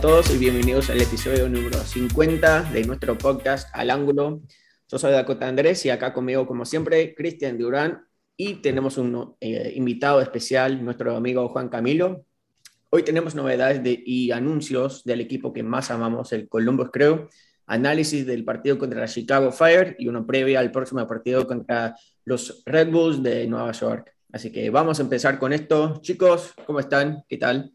Todos y bienvenidos al episodio número 50 de nuestro podcast Al Ángulo. Yo soy Dakota Andrés y acá conmigo, como siempre, Cristian Durán y tenemos un eh, invitado especial, nuestro amigo Juan Camilo. Hoy tenemos novedades y anuncios del equipo que más amamos, el Columbus Crew, análisis del partido contra la Chicago Fire y uno previo al próximo partido contra los Red Bulls de Nueva York. Así que vamos a empezar con esto. Chicos, ¿cómo están? ¿Qué tal?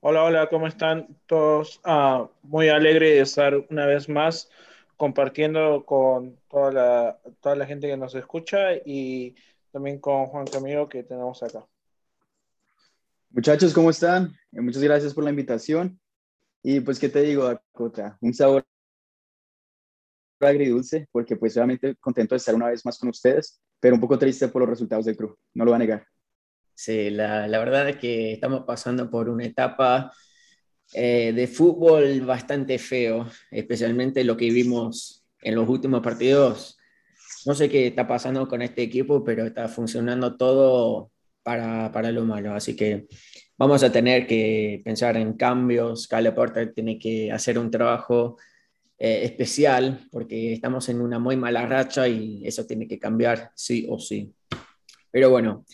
Hola, hola, ¿cómo están todos? Ah, muy alegre de estar una vez más compartiendo con toda la, toda la gente que nos escucha y también con Juan Camilo que tenemos acá. Muchachos, ¿cómo están? Eh, muchas gracias por la invitación. Y pues, ¿qué te digo, Dakota? Un sabor agridulce, porque pues obviamente contento de estar una vez más con ustedes, pero un poco triste por los resultados del club, no lo voy a negar. Sí, la, la, verdad es que estamos pasando por una etapa eh, de fútbol bastante feo, especialmente lo que vimos en los últimos partidos. No sé qué está pasando con este equipo, pero está funcionando todo para, para lo malo. Así que vamos a tener que pensar en cambios. Cale Porter tiene que hacer un trabajo eh, especial porque estamos en una muy mala racha y eso tiene que cambiar sí o sí. Pero bueno,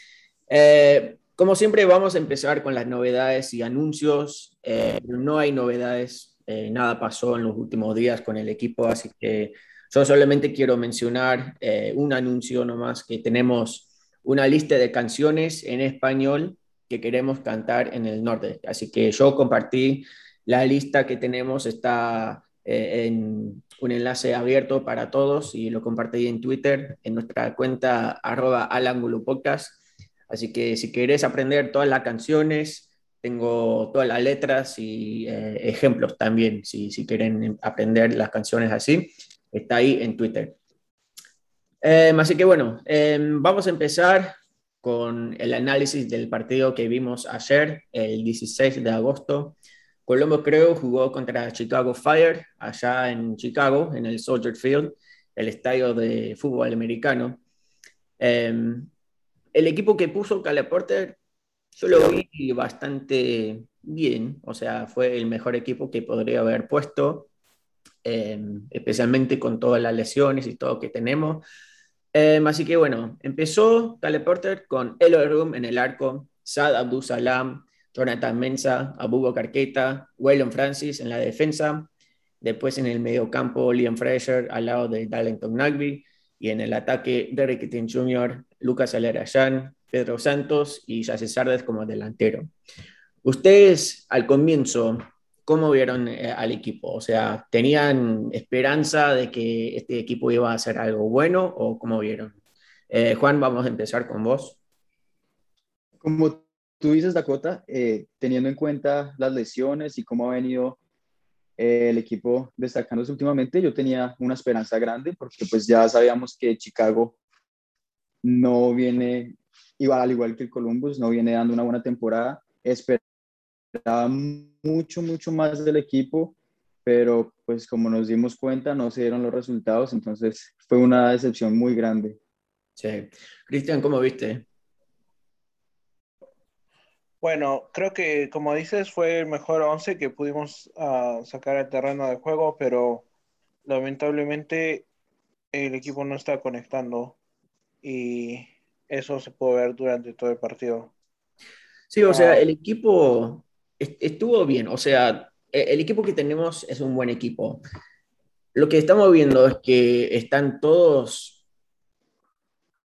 eh, como siempre, vamos a empezar con las novedades y anuncios. Eh, no hay novedades, eh, nada pasó en los últimos días con el equipo, así que yo solamente quiero mencionar un anuncio nomás, que tenemos una lista de canciones en español que queremos cantar en el norte. Así que yo compartí la lista que tenemos, está en un enlace abierto para todos y lo compartí en Twitter, en nuestra cuenta arroba podcast Así que si querés aprender todas las canciones, tengo todas las letras y eh, ejemplos también, si, si quieren aprender las canciones así, está ahí en Twitter. Em, así que bueno, em, vamos a empezar con el análisis del partido que vimos ayer, el 16 de agosto. Colombo creo jugó contra Chicago Fire, allá en Chicago, en el Soldier Field, el estadio de fútbol americano. Em, el equipo que puso Cale Porter, yo lo vi bastante bien, o sea, fue el mejor equipo que podría haber puesto, em, especialmente con todas las lesiones y todo que tenemos. Em, así que bueno, empezó Cale Porter con Elo Room en el arco, Sad Abdul Salam, Jonathan Mensa, Abubo Carqueta, Waylon Francis en la defensa, después en el medio campo Liam Fraser al lado de Darlington Nagby, y en el ataque Derek Etienne Jr., Lucas Alerayán, Pedro Santos y Jesse Sardes como delantero. Ustedes al comienzo, ¿cómo vieron eh, al equipo? O sea, ¿tenían esperanza de que este equipo iba a hacer algo bueno o cómo vieron? Eh, Juan, vamos a empezar con vos. Como tú dices, Dakota, eh, teniendo en cuenta las lesiones y cómo ha venido el equipo destacándose últimamente, yo tenía una esperanza grande porque pues ya sabíamos que Chicago no viene, igual, al igual que el Columbus, no viene dando una buena temporada. Esperaba mucho, mucho más del equipo, pero pues como nos dimos cuenta no se dieron los resultados, entonces fue una decepción muy grande. Sí. Cristian, ¿cómo viste? Bueno, creo que como dices fue el mejor 11 que pudimos ah, sacar al terreno de juego, pero lamentablemente el equipo no está conectando y eso se puede ver durante todo el partido. Sí, o sea, ah. el equipo estuvo bien, o sea, e, el equipo que tenemos es un buen equipo. Lo que estamos viendo es que están todos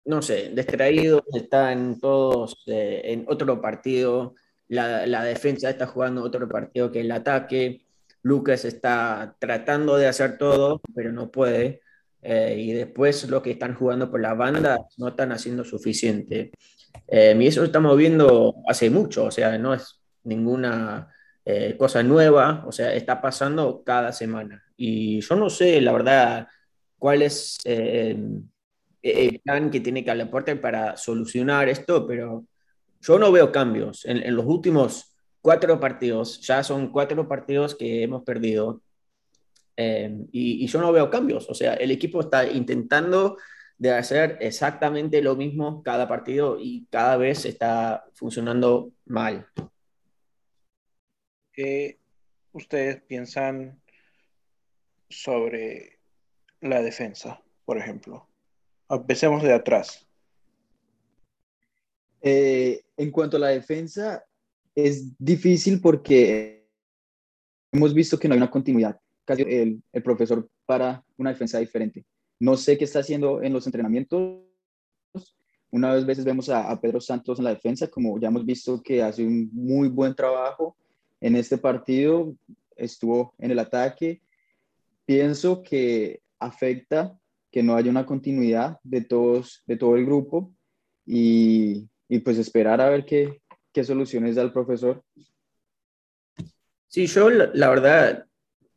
no sé, distraídos, están todos eh, en otro partido, la, la, defensa está jugando otro partido que el ataque, Lucas está tratando de hacer todo, pero no puede, eh, y después los que están jugando por la banda no están haciendo suficiente. Eh, y eso lo estamos viendo hace mucho, o sea, no es ninguna cosa nueva, o sea, está pasando cada semana. Y yo no sé, la verdad, cuál es plan que tiene que Porter para solucionar esto, pero yo no veo cambios. En, los últimos cuatro partidos, ya son cuatro partidos que hemos perdido, eh, y, yo no veo cambios. O sea, el equipo está intentando de hacer exactamente lo mismo cada partido y cada vez está funcionando mal. ¿qué ustedes piensan sobre la defensa, por ejemplo? Empecemos de atrás. Eh, en cuanto a la defensa, es difícil porque hemos visto que no hay una continuidad. Casi el, el profesor para una defensa diferente. No sé qué está haciendo en los entrenamientos. Una vez veces vemos a, a, Pedro Santos en la defensa, como ya hemos visto que hace un muy buen trabajo en este partido, estuvo en el ataque. Pienso que afecta que no haya una continuidad de, todos, de todo el grupo y, y pues esperar a ver qué, qué soluciones da el profesor. Sí, yo la, verdad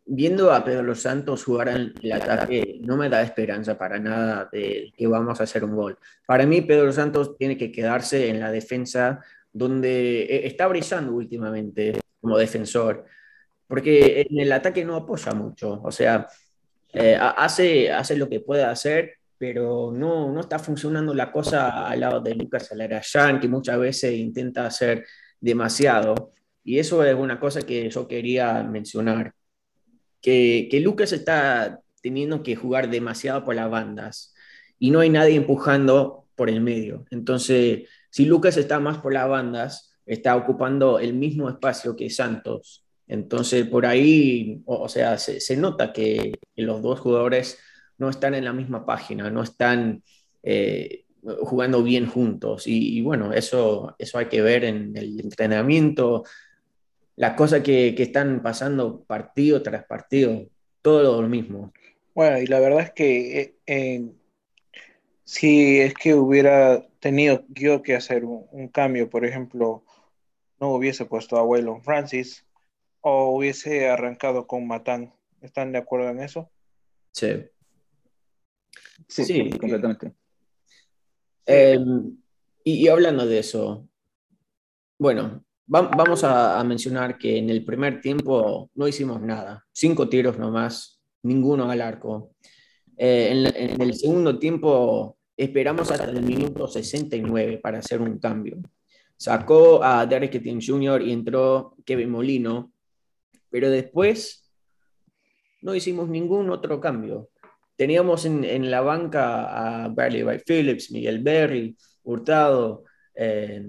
viendo a Pedro Los Santos jugar en el ataque, no me da esperanza para nada de que vamos a hacer un gol. Para mí, Pedro Los Santos tiene que quedarse en la defensa donde eh, está brillando últimamente como defensor, porque en el ataque no apoya mucho, o sea, eh, hace, hace lo que puede hacer, pero no, no está funcionando la cosa al lado de Lucas Alarayán, que muchas veces intenta hacer demasiado, y eso es una cosa que yo quería mencionar que, Lucas está teniendo que jugar demasiado por las bandas y no hay nadie empujando por el medio. Entonces, si Lucas está más por las bandas, está ocupando el mismo espacio que Santos. Entonces, por ahí, o, sea, se, nota que, los dos jugadores no están en la misma página, no están eh, jugando bien juntos. Y, bueno, eso, eso hay que ver en el entrenamiento, las cosas que, que, están pasando partido tras partido, todo lo mismo. Bueno, y la verdad es que eh, si es que hubiera tenido yo que hacer un, un, cambio, por ejemplo, no hubiese puesto a Waylon Francis o hubiese arrancado con Matán. ¿Están de acuerdo en eso? Sí. Sí, sí completamente. Eh, y, y hablando de eso, bueno, vamos a, mencionar que en el primer tiempo no hicimos nada, cinco tiros nomás, ninguno al arco. Eh, en, el segundo tiempo esperamos hasta el minuto 69 para hacer un cambio. Sacó a Derek Etienne Jr. y entró Kevin Molino, pero después no hicimos ningún otro cambio. Teníamos en, la banca a Bradley Wright Phillips, Miguel Berry, Hurtado, eh,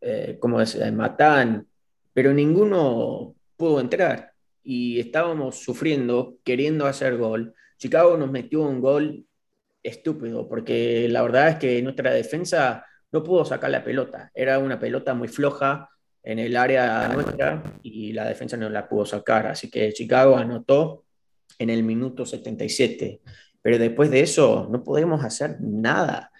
eh, como es, eh, Matán, pero ninguno pudo entrar y estábamos sufriendo, queriendo hacer gol. Chicago nos metió un gol estúpido, porque la verdad es que nuestra defensa no pudo sacar la pelota. Era una pelota muy floja en el área nuestra y la defensa no la pudo sacar. Así que Chicago anotó en el minuto 77. Pero después de eso no podemos hacer nada.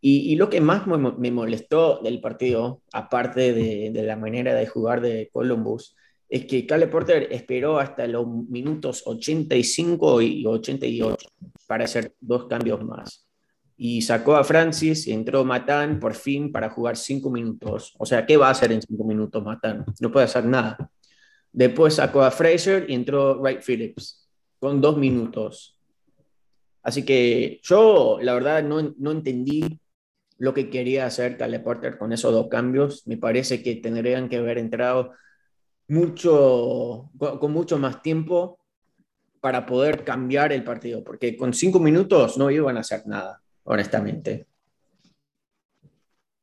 Y, lo que más me, molestó del partido, aparte de, la manera de jugar de Columbus, es que Cale Porter esperó hasta los minutos 85 y 88 para hacer dos cambios más. Y sacó a Francis y entró Matán por fin para jugar cinco minutos. O sea, ¿qué va a hacer en cinco minutos Matán? No puede hacer nada. Después sacó a Fraser y entró Wright Phillips con dos minutos. Así que yo, la verdad, no, no entendí lo que quería hacer Caleb Porter con esos dos cambios. Me parece que tendrían que haber entrado mucho, con mucho más tiempo para poder cambiar el partido, porque con cinco minutos no iban a hacer nada, honestamente.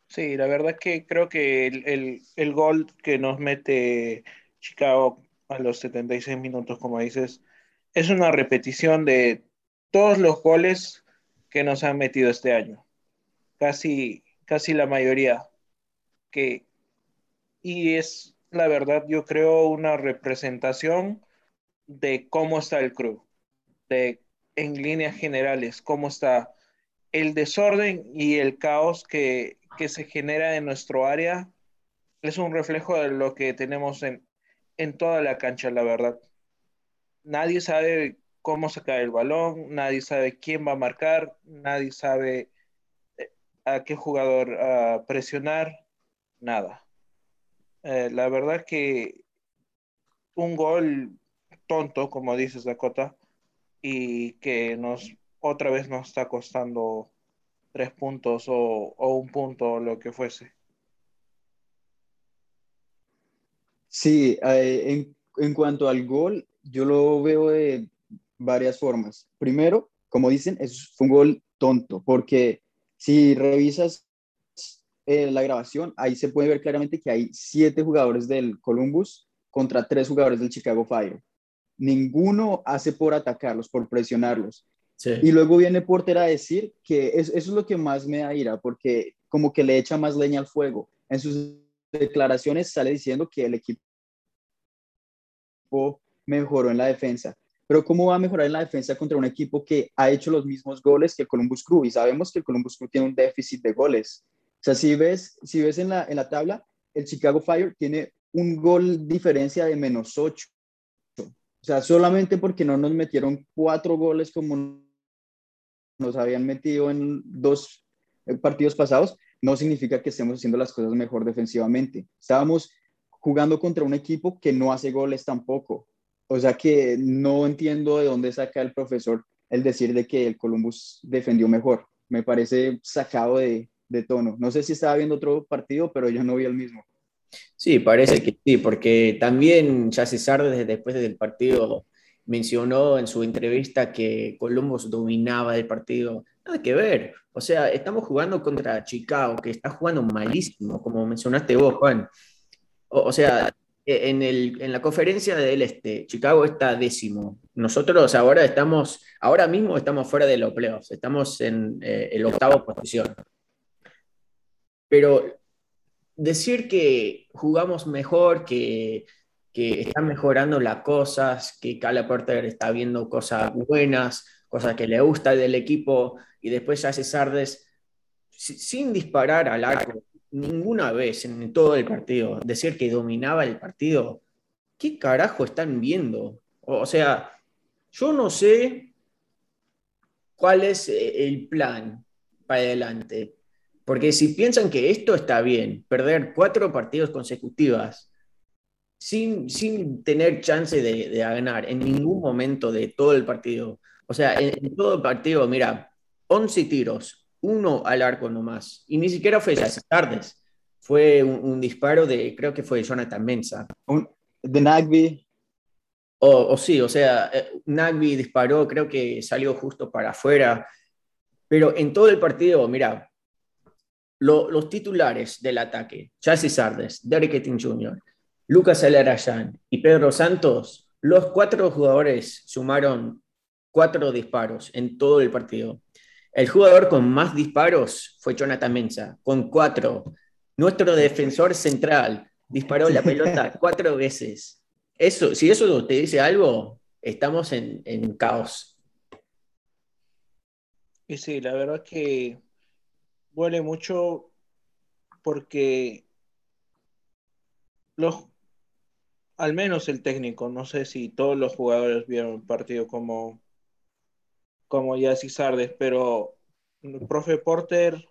Sí, la verdad es que creo que el, el, gol que nos mete Chicago a los 76 minutos, como dices, es una repetición de todos los goles que nos han metido este año. Casi, casi la mayoría. Que, y es la verdad, yo creo, una representación de cómo está el club, de en líneas generales, cómo está el desorden y el caos que, que se genera en nuestro área. Es un reflejo de lo que tenemos en, en toda la cancha, la verdad. Nadie sabe cómo sacar el balón, nadie sabe quién va a marcar, nadie sabe eh, a qué jugador presionar, nada. Eh, la verdad que un gol tonto, como dices Dakota, y que nos otra vez nos está costando tres puntos o, un punto lo que fuese. Sí, eh, en, cuanto al gol, yo lo veo de varias formas. Primero, como dicen, es, un gol tonto, porque si revisas eh, la grabación, ahí se puede ver claramente que hay siete jugadores del Columbus contra tres jugadores del Chicago Fire. Ninguno hace por atacarlos, por presionarlos. Y luego viene Porter a decir que eso es lo que más me da ira, porque como que le echa más leña al fuego. En sus declaraciones sale diciendo que el equipo mejoró en la defensa. Pero ¿cómo va a mejorar en la defensa contra un equipo que ha hecho los mismos goles que el Columbus Crew? Y sabemos que el Columbus Crew tiene un déficit de goles. O sea, si ves, si ves en, la, en la tabla, el Chicago Fire tiene un gol diferencia de menos 8. O sea, solamente porque no nos metieron cuatro goles como nos habían metido en dos eh, partidos pasados, no significa que estemos haciendo las cosas mejor defensivamente. Estábamos jugando contra un equipo que no hace goles tampoco. O sea que no entiendo de dónde saca el profesor el decir de que el Columbus defendió mejor. Me parece sacado de, tono. No sé si estaba viendo otro partido, pero yo no vi el mismo. Sí, parece que sí, porque también ya Sardes después del partido mencionó en su entrevista que Columbus dominaba el partido. Nada que ver. O sea, estamos jugando contra Chicago, que está jugando malísimo, como mencionaste vos, Juan. O, sea, e, en, el, en, la conferencia del Este, Chicago está décimo. Nosotros ahora estamos, ahora mismo estamos fuera de los playoffs, estamos en eh, el octavo posición. Pero decir que jugamos mejor, que, que están mejorando las cosas, que Cala Porter está viendo cosas buenas, cosas que le gusta del equipo, y después hace Sardes sin disparar al arco ninguna vez en todo el partido, decir que dominaba el partido, ¿qué carajo están viendo? O sea, yo no sé cuál es eh, el plan para adelante. Porque si piensan que esto está bien, perder cuatro partidos consecutivas sin, sin tener chance de, ganar en ningún momento de todo el partido, o sea, en, todo el partido, mira, 11 tiros, uno al arco nomás, y ni siquiera fue esas tardes, fue un, disparo de, creo que fue Jonathan Mensa. de Nagby. O, o, sí, o sea, eh, Nagby disparó, creo que salió justo para afuera, pero en todo el partido, mira, los titulares del ataque, Chassis Sardes, Derek Etting Jr., Lucas Alarayan y Pedro Santos, los cuatro jugadores sumaron cuatro disparos en todo el partido. El jugador con más disparos fue Jonathan Mensa, con cuatro. Nuestro defensor central disparó la pelota cuatro veces. Eso, si eso te dice algo, estamos en, en caos. Y sí, la verdad que duele mucho porque los, al menos el técnico, no sé si todos los jugadores vieron el partido como, como Yassi Sardes, pero el profe Porter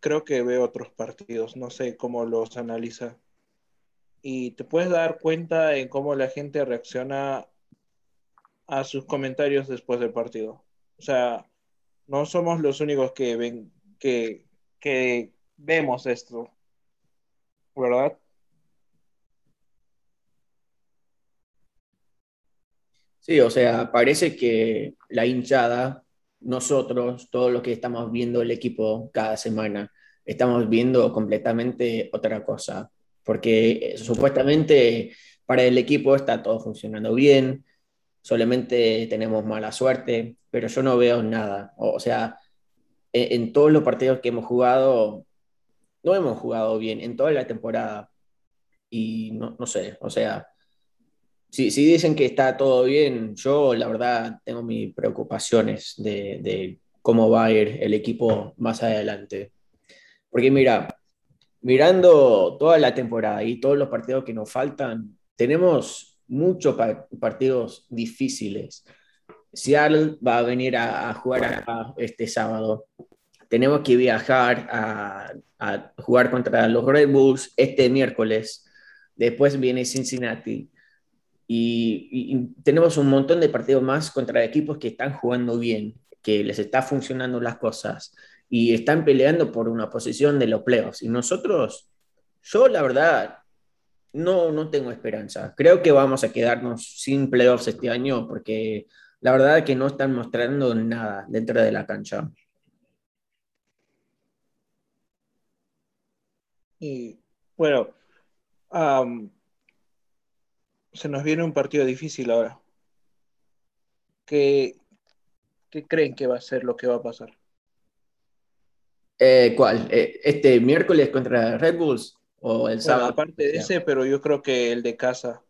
creo que ve otros partidos, no sé cómo los analiza. Y te puedes dar cuenta en cómo la gente reacciona a sus comentarios después del partido. O sea, no somos los únicos que ven que, vemos esto, ¿verdad? Sí, o sea, parece que la hinchada, nosotros, todo lo que estamos viendo el equipo cada semana, estamos viendo completamente otra cosa, porque eh, supuestamente para el equipo está todo funcionando bien, solamente tenemos mala suerte, pero yo no veo nada. O sea, en, todos los partidos que hemos jugado, no hemos jugado bien en toda la temporada. Y no, no sé, o sea, si, si, dicen que está todo bien, yo la verdad tengo mis preocupaciones de, de cómo va a ir el equipo más adelante. Porque mira, mirando toda la temporada y todos los partidos que nos faltan, tenemos muchos partidos difíciles. Seattle va a venir a, jugar acá este sábado. Tenemos que viajar a, jugar contra los Red Bulls este miércoles. Después viene Cincinnati. Y, tenemos un montón de partidos más contra equipos que están jugando bien, que les está funcionando las cosas y están peleando por una posición de los playoffs. Y nosotros, yo la verdad, no, no tengo esperanza. Creo que vamos a quedarnos sin playoffs este año porque la verdad es que no están mostrando nada dentro de la cancha. Y bueno, se nos viene un partido difícil ahora. ¿Qué, ¿Qué, creen que va a ser lo que va a pasar? Eh, ¿Cuál? Eh, ¿Este miércoles contra Red Bulls o el sábado? aparte de ese, pero yo creo que el de casa.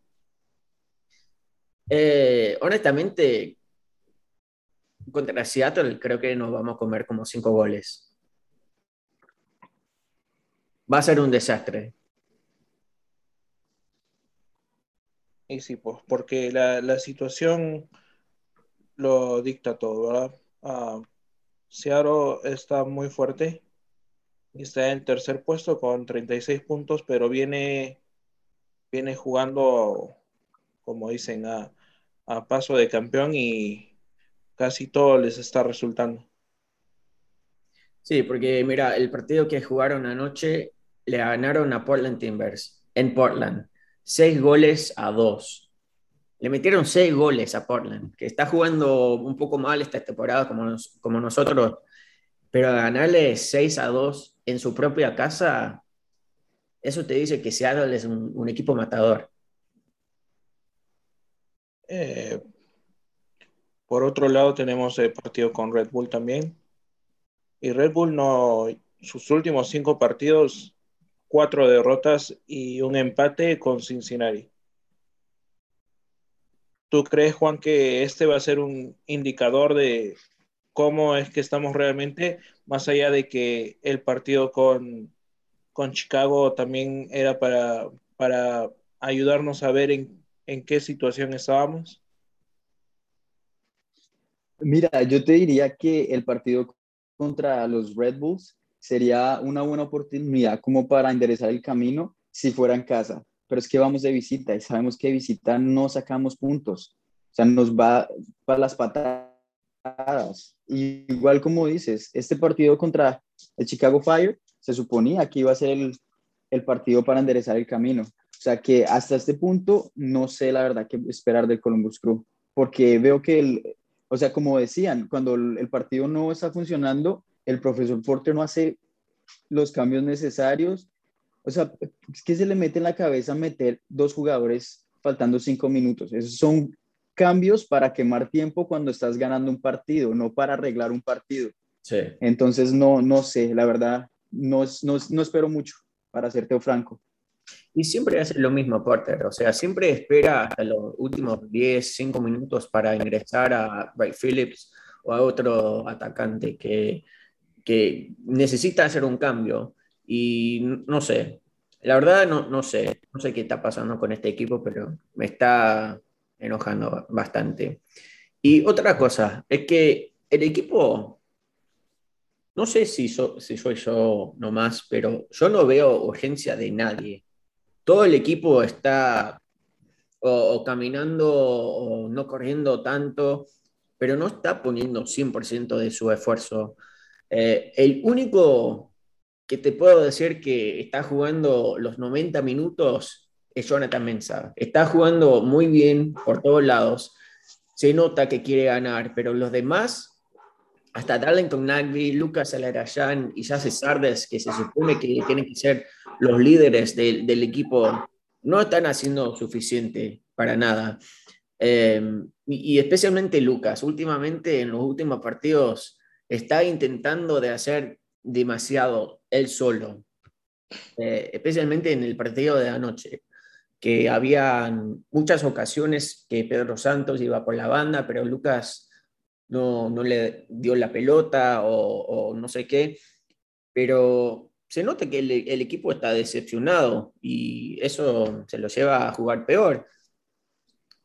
Eh, honestamente, contra Seattle creo que nos vamos a comer como cinco goles. Va a ser un desastre. Y sí, pues, porque la, situación lo dicta todo, ¿verdad? Uh, está muy fuerte está en tercer puesto con 36 puntos, pero viene, viene jugando, como dicen, a, a paso de campeón y casi todo les está resultando. Sí, porque mira, el partido que jugaron anoche le ganaron a Portland Timbers en Portland seis goles a dos. Le metieron seis goles a Portland, que está jugando un poco mal esta temporada como, como nosotros, pero ganarle 6 a 2 en su propia casa, eso te dice que Seattle es un, equipo matador. Eh, por otro lado, tenemos el partido con Red Bull también. Y Red Bull no, sus últimos cinco partidos cuatro derrotas y un empate con Cincinnati. ¿Tú crees, Juan, que este va a ser un indicador de cómo es que estamos realmente, más allá de que el partido con, con Chicago también era para, para ayudarnos a ver en, en qué situación estábamos? Mira, yo te diría que el partido contra los Red Bulls sería una buena oportunidad como para enderezar el camino si fuera en casa. Pero es que vamos de visita y sabemos que de visita no sacamos puntos. O sea, nos va para las patadas. igual como dices, este partido contra el Chicago Fire se suponía que iba a ser el, el partido para enderezar el camino. O sea que hasta este punto no sé la verdad qué esperar del Columbus Crew, porque veo que, el, o sea, como decían, cuando el partido no está funcionando, el profesor Porter no hace los cambios necesarios. O sea, es que se le mete en la cabeza meter dos jugadores faltando cinco minutos. Esos son cambios para quemar tiempo cuando estás ganando un partido, no para arreglar un partido. Sí. Entonces, no, no sé, la verdad, no, no, no espero mucho, para serte franco. Y siempre hace lo mismo Porter, o sea, siempre espera hasta los últimos 10, 5 minutos para ingresar a Ray Phillips o a otro atacante que que necesita hacer un cambio y no sé, la verdad no, no sé, no sé qué está pasando con este equipo, pero me está enojando bastante. Y otra cosa, es que el equipo, no sé si, soy yo nomás, pero yo no veo urgencia de nadie. Todo el equipo está o caminando o no corriendo tanto, pero no está poniendo 100% de su esfuerzo. Eh, el único que te puedo decir que está jugando los 90 minutos es Jonathan Mensah. Está jugando muy bien por todos lados. Se nota que quiere ganar, pero los demás, hasta Darlington Nagby, Lucas Alarayan y Jase Sardes, que se supone que tienen que ser los líderes del equipo, no están haciendo suficiente para nada. Eh, y especialmente Lucas, últimamente en los últimos partidos está intentando de hacer demasiado él solo, eh, especialmente en el partido de anoche, que había muchas ocasiones que Pedro Santos iba por la banda, pero Lucas no, le dio la pelota o, no sé qué, pero se nota que el, equipo está decepcionado y eso se lo lleva a jugar peor.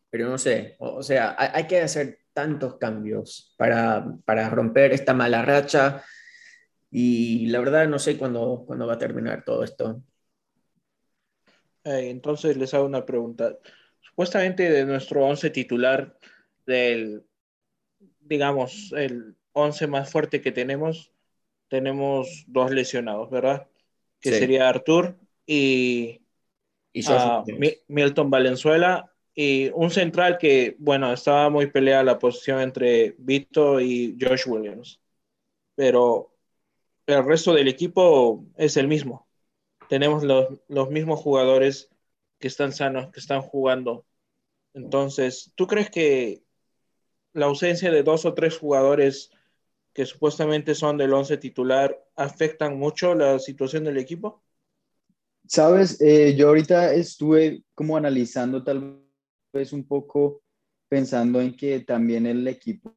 Pero no sé, o, sea, hay que hacer tantos cambios para, romper esta mala racha y la verdad no sé cuándo, cuándo va a terminar todo esto. Eh, entonces les hago una pregunta. Supuestamente de nuestro 11 titular, del, digamos, el 11 más fuerte que tenemos, tenemos dos lesionados, ¿verdad? Que sería Artur y, y Milton Valenzuela y un central que, bueno, estaba muy peleada la posición entre Vito y Josh Williams, pero el resto del equipo es el mismo. Tenemos los, los mismos jugadores que están sanos, que están jugando. Entonces, ¿tú crees que la ausencia de dos o tres jugadores que supuestamente son del once titular afectan mucho la situación del equipo? Sabes, eh, yo ahorita estuve como analizando tal vez un poco pensando en que también el equipo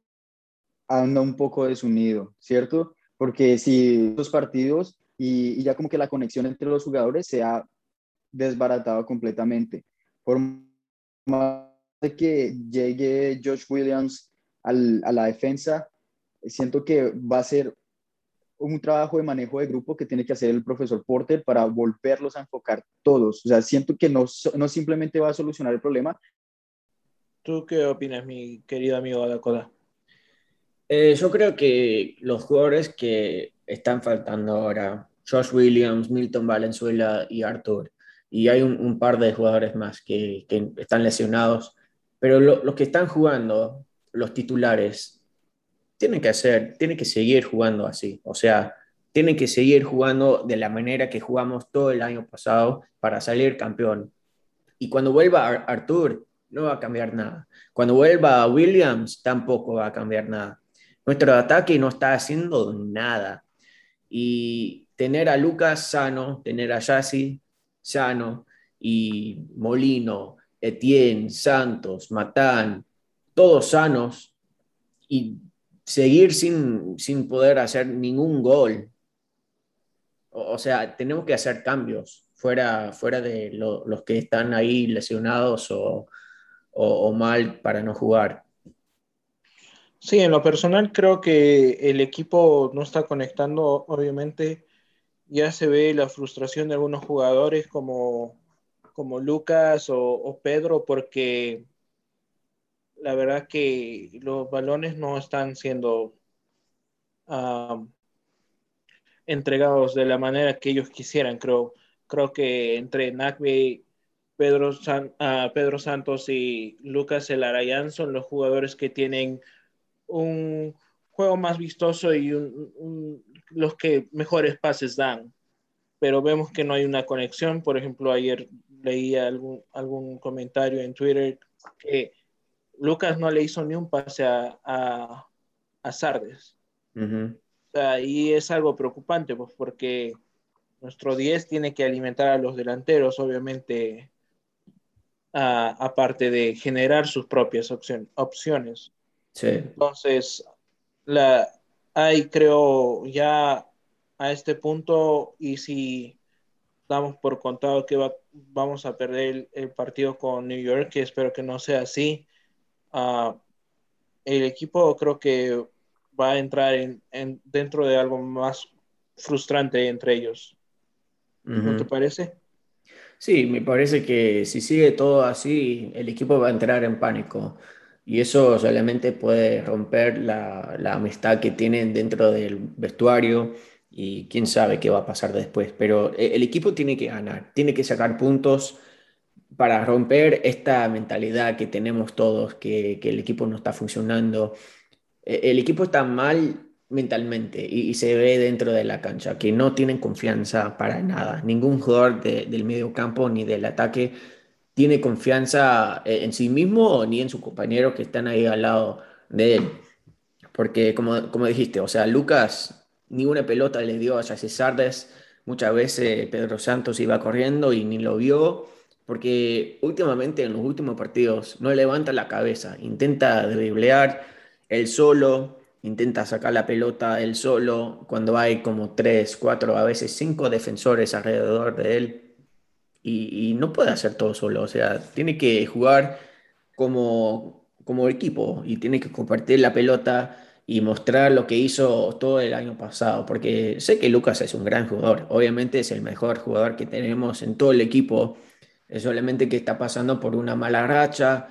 anda un poco desunido, ¿cierto? Porque si los partidos y, ya como que la conexión entre los jugadores se ha desbaratado completamente. Por más de que llegue Josh Williams a la defensa, siento que va a ser un trabajo de manejo de grupo que tiene que hacer el profesor Porter para volverlos a enfocar todos. O sea, siento que no, no simplemente va a solucionar el problema. ¿Tú qué opinas, mi querido amigo Dakota? Eh, yo creo que los jugadores que están faltando ahora, Josh Williams, Milton Valenzuela y Arthur, y hay un, par de jugadores más que, están lesionados, pero los que están jugando, los titulares, tienen que hacer, tienen que seguir jugando así. O sea, tienen que seguir jugando de la manera que jugamos todo el año pasado para salir campeón. Y cuando vuelva Arthur, no va a cambiar nada. Cuando vuelva Williams, tampoco va a cambiar nada. Nuestro ataque no está haciendo nada. Y tener a Lucas sano, tener a Yassi sano y Molino, Etienne, Santos, Matán, todos sanos y seguir sin, sin poder hacer ningún gol. O, sea, tenemos que hacer cambios fuera, fuera de los que están ahí lesionados o, o, mal para no jugar. Sí, en lo personal creo que el equipo no está conectando, obviamente ya se ve la frustración de algunos jugadores como, como Lucas o, Pedro porque la verdad que los balones no están siendo entregados de la manera que ellos quisieran, creo. Creo que entre Nagbe, Pedro, ah, Pedro Santos y Lucas Elarayán son los jugadores que tienen un juego más vistoso y los que mejores pases dan. Pero vemos que no hay una conexión. Por ejemplo, ayer leía algún, algún comentario en Twitter que Lucas no le hizo ni un pase a, a, Sardes. y es algo preocupante, pues, porque nuestro 10 tiene que alimentar a los delanteros, obviamente, aparte de generar sus propias opciones. Entonces, la, hay, creo, ya a este punto, y si damos por contado que vamos a perder el, el, partido con New York, que espero que no sea así, Ah, el equipo creo que va a entrar en, dentro de algo más frustrante entre ellos. ¿No te parece? Sí, me parece que si sigue todo así, el equipo va a entrar en pánico. Y eso solamente puede romper la, la amistad que tienen dentro del vestuario y quién sabe qué va a pasar después. Pero eh, el equipo tiene que ganar, tiene que sacar puntos para romper esta mentalidad que tenemos todos, que, el equipo no está funcionando. E, el equipo está mal mentalmente y, se ve dentro de la cancha, que no tienen confianza para nada. Ningún jugador del medio campo ni del ataque tiene confianza e, en sí mismo ni en sus compañeros que están ahí al lado de él. Porque como, como dijiste, o sea, Lucas ni una pelota le dio a Jesse Sardes. Muchas veces Pedro Santos iba corriendo y ni lo vio porque últimamente en los últimos partidos no levanta la cabeza, intenta driblear él solo, intenta sacar la pelota él solo, cuando hay como tres, cuatro, a veces cinco defensores alrededor de él, y, no puede hacer todo solo, o sea, tiene que jugar como, como equipo y tiene que compartir la pelota y mostrar lo que hizo todo el año pasado, porque sé que Lucas es un gran jugador, obviamente es el mejor jugador que tenemos en todo el equipo. Es solamente que está pasando por una mala racha,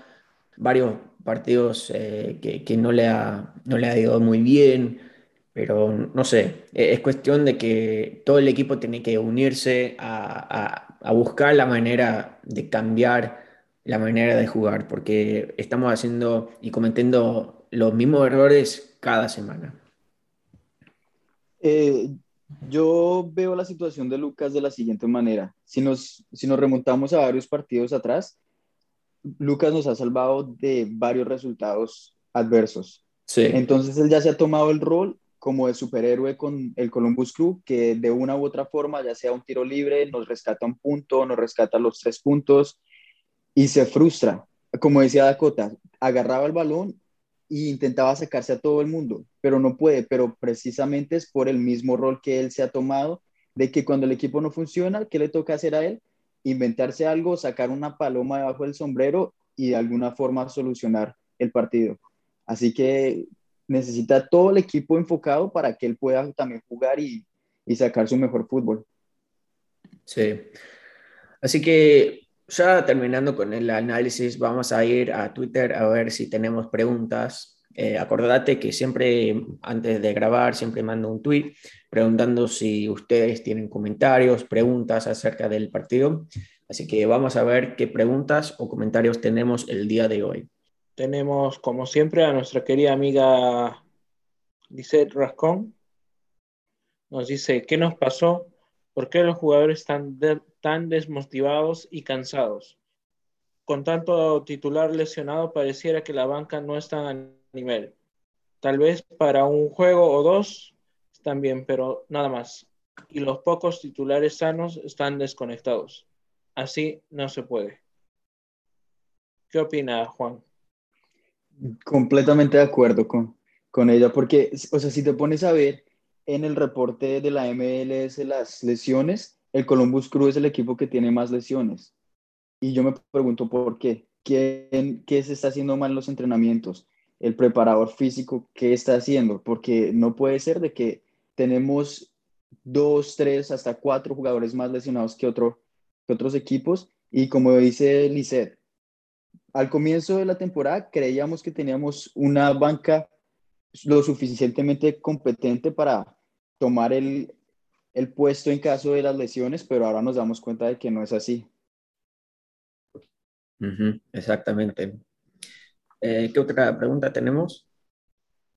varios partidos eh, que, no, le ha, no le ha ido muy bien, pero no sé, e, es cuestión de que todo el equipo tiene que unirse a, a buscar la manera de cambiar la manera de jugar, porque estamos haciendo y cometiendo los mismos errores cada semana. Eh, yo veo la situación de Lucas de la siguiente manera. Si nos, si nos remontamos a varios partidos atrás, Lucas nos ha salvado de varios resultados adversos. Sí. Entonces él ya se ha tomado el rol como de superhéroe con el Columbus Crew, que de una u otra forma, ya sea un tiro libre, nos rescata un punto, nos rescata los tres puntos y se frustra. Como decía Dakota, agarraba el balón e intentaba sacarse a todo el mundo, pero no puede, pero precisamente es por el mismo rol que él se ha tomado, de que cuando el equipo no funciona, ¿qué le toca hacer a él? Inventarse algo, sacar una paloma debajo del sombrero y de alguna forma solucionar el partido. Así que necesita todo el equipo enfocado para que él pueda también jugar y, y sacar su mejor fútbol. Sí. Así que ya terminando con el análisis, vamos a ir a Twitter a ver si tenemos preguntas. Eh, acordate que siempre, antes de grabar, siempre mando un tweet preguntando si ustedes tienen comentarios, preguntas acerca del partido. Así que vamos a ver qué preguntas o comentarios tenemos el día de hoy. Tenemos, como siempre, a nuestra querida amiga Lisette Rascón. Nos dice, ¿qué nos pasó? ¿Por qué los jugadores están tan desmotivados y cansados? Con tanto titular lesionado, pareciera que la banca no está nivel. Tal vez para un juego o dos están bien, pero nada más. Y los pocos titulares sanos están desconectados. Así no se puede. ¿Qué opina Juan? Completamente de acuerdo con, con ella, porque, o sea, si te pones a ver, en el reporte de la MLS las lesiones, el Columbus Crew es el equipo que tiene más lesiones. Y yo me pregunto por qué. ¿Quién, ¿Qué se está haciendo mal en los entrenamientos? El preparador físico, ¿qué está haciendo? Porque no puede ser de que tenemos dos, tres, hasta cuatro jugadores más lesionados que, otro, que otros equipos. Y como dice Lisset, al comienzo de la temporada creíamos que teníamos una banca lo suficientemente competente para tomar el, el puesto en caso de las lesiones, pero ahora nos damos cuenta de que no es así. exactamente. Eh, ¿Qué otra pregunta tenemos?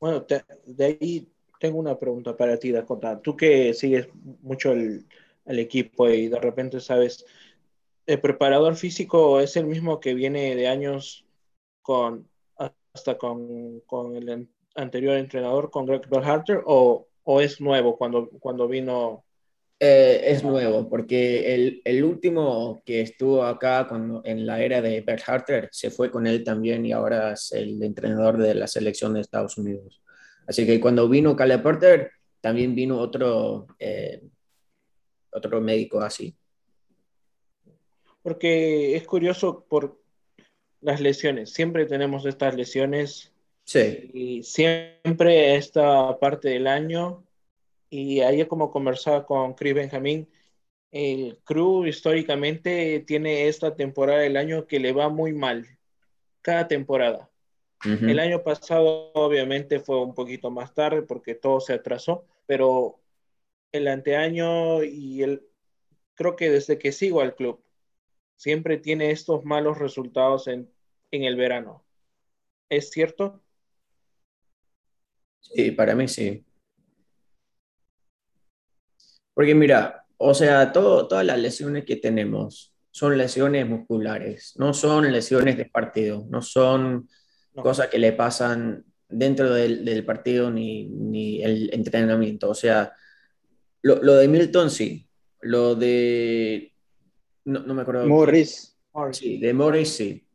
Bueno, de ahí tengo una pregunta para ti, Dakota. Tú que sigues mucho el, equipo y de repente sabes, ¿el preparador físico es el mismo que viene de años con hasta con, con el anterior entrenador, con Greg Berhalter, o, o es nuevo cuando, cuando vino? Eh, es nuevo, porque el, el, último que estuvo acá cuando, en la era de Berhalter se fue con él también y ahora es el entrenador de la selección de Estados Unidos. Así que cuando vino Caleb Porter, también vino otro, eh, otro médico así. Porque es curioso por las lesiones. Siempre tenemos estas lesiones Sí. Y siempre esta parte del año, y ayer como conversaba con Chris Benjamín, el crew históricamente tiene esta temporada del año que le va muy mal, cada temporada. El año pasado obviamente fue un poquito más tarde porque todo se atrasó, pero el anteaño y el, creo que desde que sigo al club, siempre tiene estos malos resultados en, en el verano. ¿Es cierto? Sí, para mí sí. Porque mira, o sea, todo, todas las lesiones que tenemos son lesiones musculares, no son lesiones de partido, no son cosas que le pasan dentro del, partido ni, el entrenamiento. O sea, lo, de Milton sí, lo de... No, me acuerdo. Morris. Sí, de Morris sí.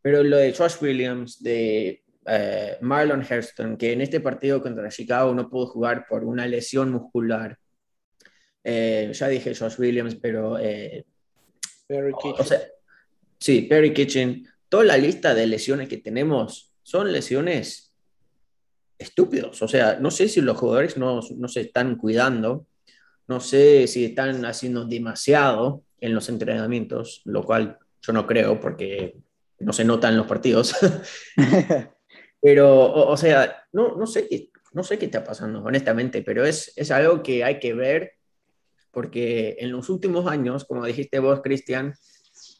Pero lo de Josh Williams, de eh, Marlon Hairston, que en este partido contra Chicago no pudo jugar por una lesión muscular. Eh, ya dije Josh Williams, pero... Eh, Perry o sea, sí, Perry Kitchen. Toda la lista de lesiones que tenemos son lesiones estúpidos. O sea, no sé si los jugadores no, no se están cuidando, no sé si están haciendo demasiado en los entrenamientos, lo cual yo no creo porque no se nota en los partidos. Pero, o, sea, no, no, sé qué, no sé qué está pasando, honestamente, pero es, es algo que hay que ver porque en los últimos años, como dijiste vos, Cristian,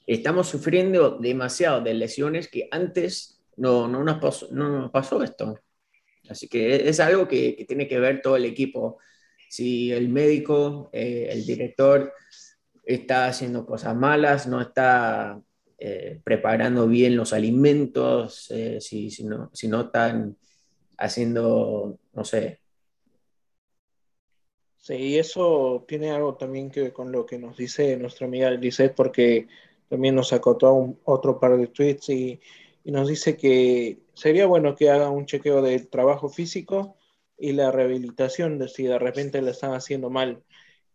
estamos sufriendo demasiado de lesiones que antes no, no, nos, pasó, no nos pasó esto. Así que es algo que, tiene que ver todo el equipo. Si el médico, eh, el director está haciendo cosas malas, no está eh, preparando bien los alimentos, eh, si, no, si no están haciendo, no sé. Sí, eso tiene algo también que ver con lo que nos dice nuestra amiga Lizeth, porque también nos acotó un, otro par de tweets y, y, nos dice que sería bueno que haga un chequeo del trabajo físico y la rehabilitación de si de repente la están haciendo mal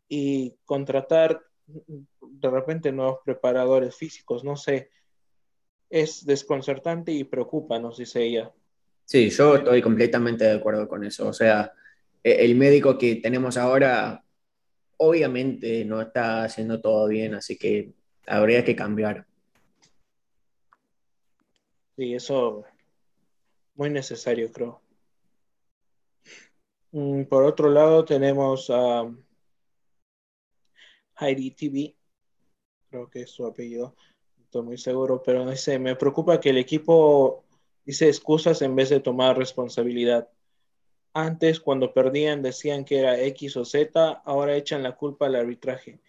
y contratar de repente nuevos preparadores físicos, no sé, es desconcertante y preocupa, nos dice ella. Sí, yo estoy completamente de acuerdo con eso. O sea, el médico que tenemos ahora obviamente no está haciendo todo bien, así que habría que cambiar. Sí, eso muy necesario, creo. Mm, por otro lado, tenemos a Heidi TV, creo que es su apellido, no estoy muy seguro, pero dice, me preocupa que el equipo dice excusas en vez de tomar responsabilidad. Antes, cuando perdían, decían que era X o Z, ahora echan la culpa al arbitraje.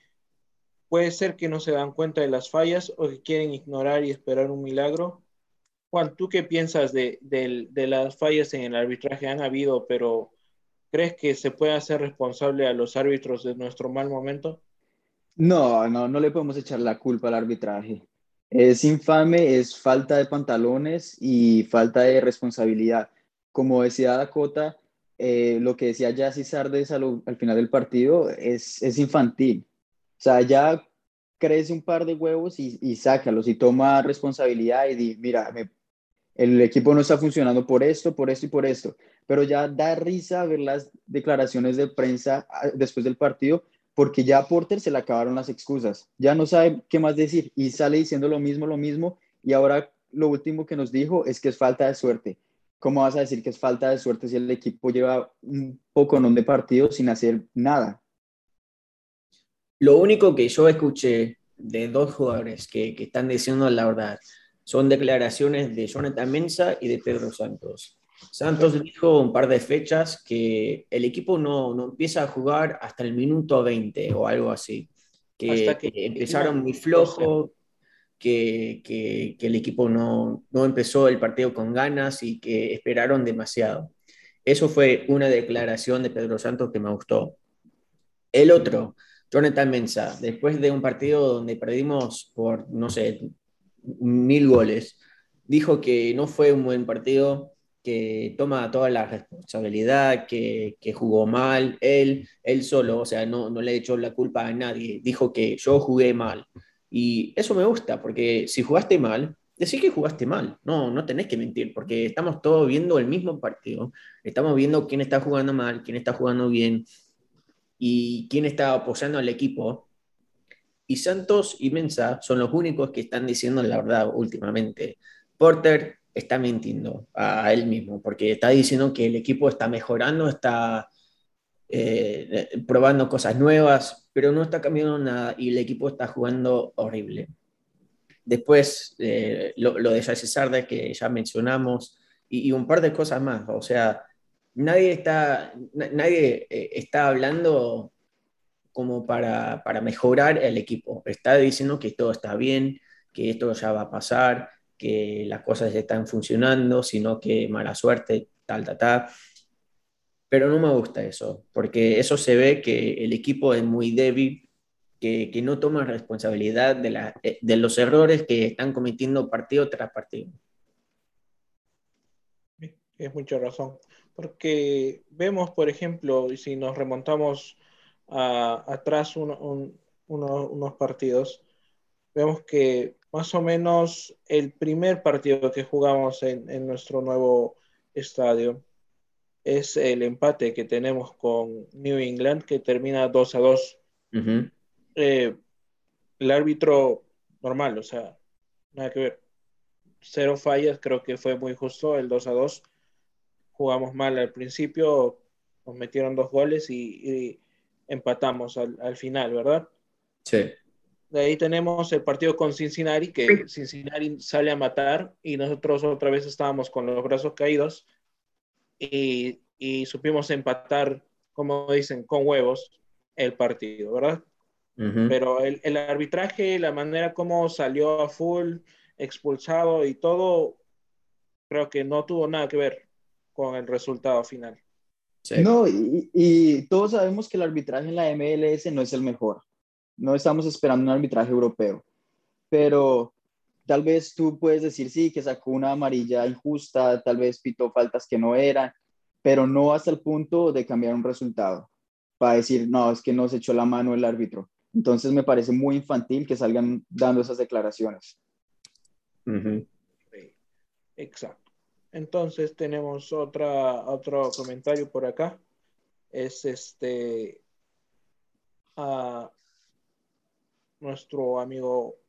Puede ser que no se dan cuenta de las fallas o que quieren ignorar y esperar un milagro. Juan, ¿tú qué piensas de, las fallas en el arbitraje? Han habido, pero ¿crees que se puede hacer responsable a los árbitros de nuestro mal momento? No, no, no le podemos echar la culpa al arbitraje. Es infame, es falta de pantalones y falta de responsabilidad. Como decía Dakota, eh, lo que decía Jassy Sardes al, al, final del partido es, es, infantil. O sea, ya crece un par de huevos y, y sácalos y toma responsabilidad y di, mira, el equipo no está funcionando por esto, por esto y por esto. Pero ya da risa ver las declaraciones de prensa ah, después del partido porque ya a Porter se le acabaron las excusas, ya no sabe qué más decir y sale diciendo lo mismo, lo mismo, y ahora lo último que nos dijo es que es falta de suerte. ¿Cómo vas a decir que es falta de suerte si el equipo lleva un poco de partidos sin hacer nada? Lo único que yo escuché de dos jugadores que, que están diciendo la verdad son declaraciones de Jonathan Mensa y de Pedro Santos. Santos dijo un par de fechas que el equipo no, no empieza a jugar hasta el minuto 20 o algo así. Que, empezaron muy flojo, que, el equipo no, no empezó el partido con ganas y que esperaron demasiado. Eso fue una declaración de Pedro Santos que me gustó. El otro, Jonathan Mensa, después de un partido donde perdimos por, no sé, mil goles, dijo que no fue un buen partido, que toma toda la responsabilidad, que, que, jugó mal, él, él solo, o sea, no, no le echó la culpa a nadie, dijo que yo jugué mal. Y eso me gusta, porque si jugaste mal, decís que jugaste mal, no, no tenés que mentir, porque estamos todos viendo el mismo partido, estamos viendo quién está jugando mal, quién está jugando bien y quién está apoyando al equipo. Y Santos y Mensa son los únicos que están diciendo la verdad últimamente. Porter está mintiendo a él mismo, porque está diciendo que el equipo está mejorando, está eh, probando cosas nuevas, pero no está cambiando nada y el equipo está jugando horrible. Después, eh, lo, de Jesse Sardes que ya mencionamos, y, un par de cosas más. O sea, nadie está, nadie eh, está hablando como para, para mejorar el equipo. Está diciendo que todo está bien, que esto ya va a pasar, que las cosas están funcionando, sino que mala suerte, tal, tal, tal. Pero no me gusta eso, porque eso se ve que el equipo es muy débil, que, que no toma responsabilidad de, la, eh, de los errores que están cometiendo partido tras partido. Es mucha razón, porque vemos, por ejemplo, si nos remontamos atrás unos partidos, vemos que más o menos el primer partido que jugamos en, nuestro nuevo estadio es el empate que tenemos con New England que termina 2 a 2. Eh, el árbitro normal, o sea, nada que ver. Cero fallas, creo que fue muy justo el 2 a 2. Jugamos mal al principio, nos metieron dos goles y, empatamos al, al final, ¿verdad? Sí. De ahí tenemos el partido con Cincinnati, que Cincinnati sale a matar y nosotros otra vez estábamos con los brazos caídos y, y supimos empatar, como dicen, con huevos el partido, ¿verdad? Pero el, el, arbitraje, la manera como salió a full, expulsado y todo, creo que no tuvo nada que ver con el resultado final. No, y, y, todos sabemos que el arbitraje en la MLS no es el mejor. No estamos esperando un arbitraje europeo. Pero tal vez tú puedes decir, sí, que sacó una amarilla injusta, tal vez pitó faltas que no eran, pero no hasta el punto de cambiar un resultado. Para decir, no, es que no se echó la mano el árbitro. Entonces me parece muy infantil que salgan dando esas declaraciones. Exacto. Entonces tenemos otra, otro comentario por acá. Es este a nuestro amigo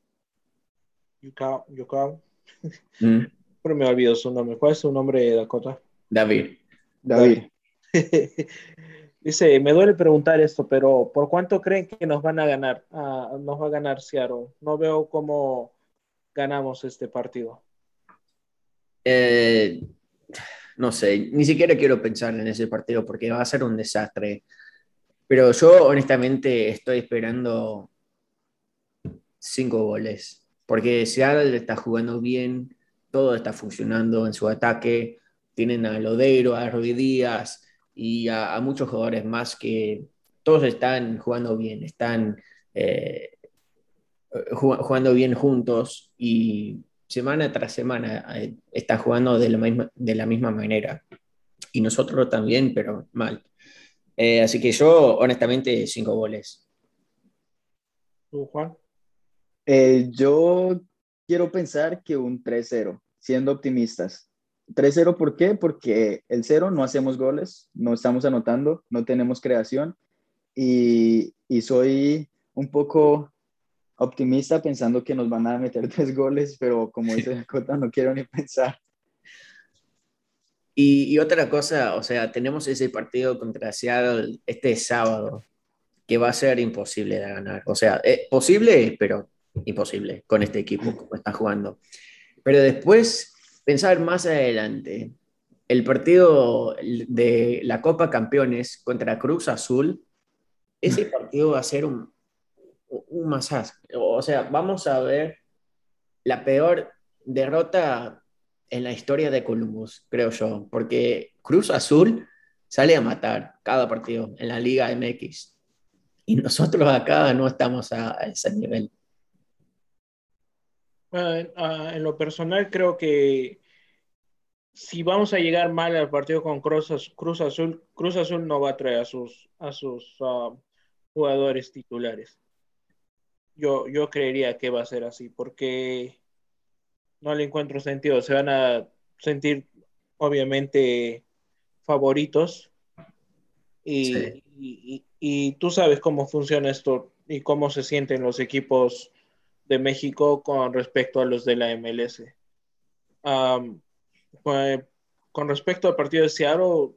Yukao. Yukao. Mm. Pero me olvido su nombre. ¿Cuál es su nombre, Dakota? David. David. Dice, me duele preguntar esto, pero ¿por cuánto creen que nos van a ganar? Ah, nos va a ganar Seattle. No veo cómo ganamos este partido. Eh, no sé, ni siquiera quiero pensar en ese partido porque va a ser un desastre. Pero yo honestamente estoy esperando cinco goles, porque Seattle está jugando bien, todo está funcionando en su ataque, tienen a Lodeiro, a Ruiz Díaz, y a, muchos jugadores más que todos están jugando bien, están eh, jugando bien juntos y semana tras semana eh, están jugando de la, misma, de la misma manera. Y nosotros también, pero mal. Eh, así que yo, honestamente, cinco goles. ¿Tú, Juan? Yo quiero pensar que un 3-0, siendo optimistas. 3-0, ¿por qué? Porque el 0 no hacemos goles, no estamos anotando, no tenemos creación y, y, soy un poco optimista pensando que nos van a meter tres goles, pero como dice Dakota, no quiero ni pensar. Y, y, otra cosa, o sea, tenemos ese partido contra Seattle este sábado que va a ser imposible de ganar. O sea, es posible, pero imposible con este equipo como está jugando. Pero después pensar más adelante, el partido de la Copa Campeones contra Cruz Azul, ese partido va a ser un, un masaje. O sea, vamos a ver la peor derrota en la historia de Columbus, creo yo, porque Cruz Azul sale a matar cada partido en la Liga MX. Y nosotros acá no estamos a, ese nivel. Ah, en lo personal creo que si vamos a llegar mal al partido con Cruz, Azul, Cruz Azul no va a traer a sus, a sus ah, jugadores titulares. Yo, yo creería que va a ser así, porque no le encuentro sentido. Se van a sentir, obviamente, favoritos. Y, y tú sabes cómo funciona esto y cómo se sienten los equipos de México con respecto a los de la MLS. con respecto al partido de Seattle,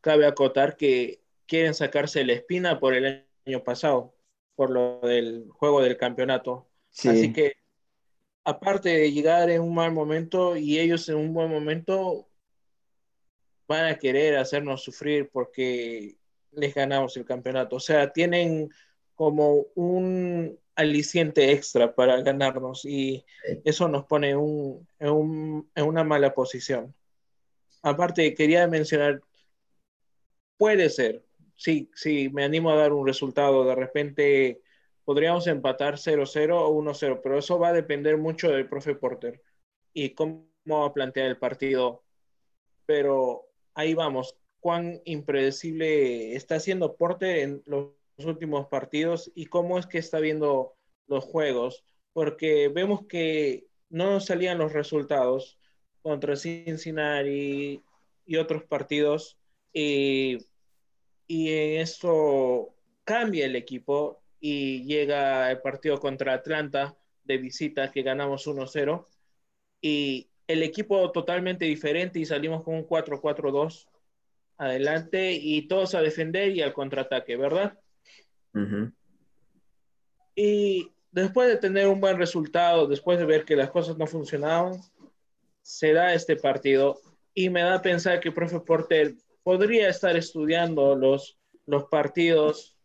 cabe acotar que quieren sacarse la espina por el año pasado, por lo del juego del campeonato. Así que, aparte de llegar en un mal momento y ellos en un buen momento, van a querer hacernos sufrir porque les ganamos el campeonato. O sea, tienen como un aliciente extra para ganarnos y eso nos pone un, en, una mala posición. Aparte, quería mencionar, puede ser, sí, sí, me animo a dar un resultado, de repente podríamos empatar 0-0 o 1-0, pero eso va a depender mucho del profe Porter y cómo va a plantear el partido. Pero ahí vamos, cuán impredecible está siendo Porter en los últimos partidos y cómo es que está viendo los juegos, porque vemos que no salían los resultados contra Cincinnati y otros partidos y, y en esto cambia el equipo y llega el partido contra Atlanta de visita que ganamos 1-0 y el equipo totalmente diferente y salimos con un 4-4-2 adelante y todos a defender y al contraataque, ¿verdad? Y después de tener un buen resultado, después de ver que las cosas no funcionaban, se da este partido y me da a pensar que el profe Porter podría estar estudiando los, los partidos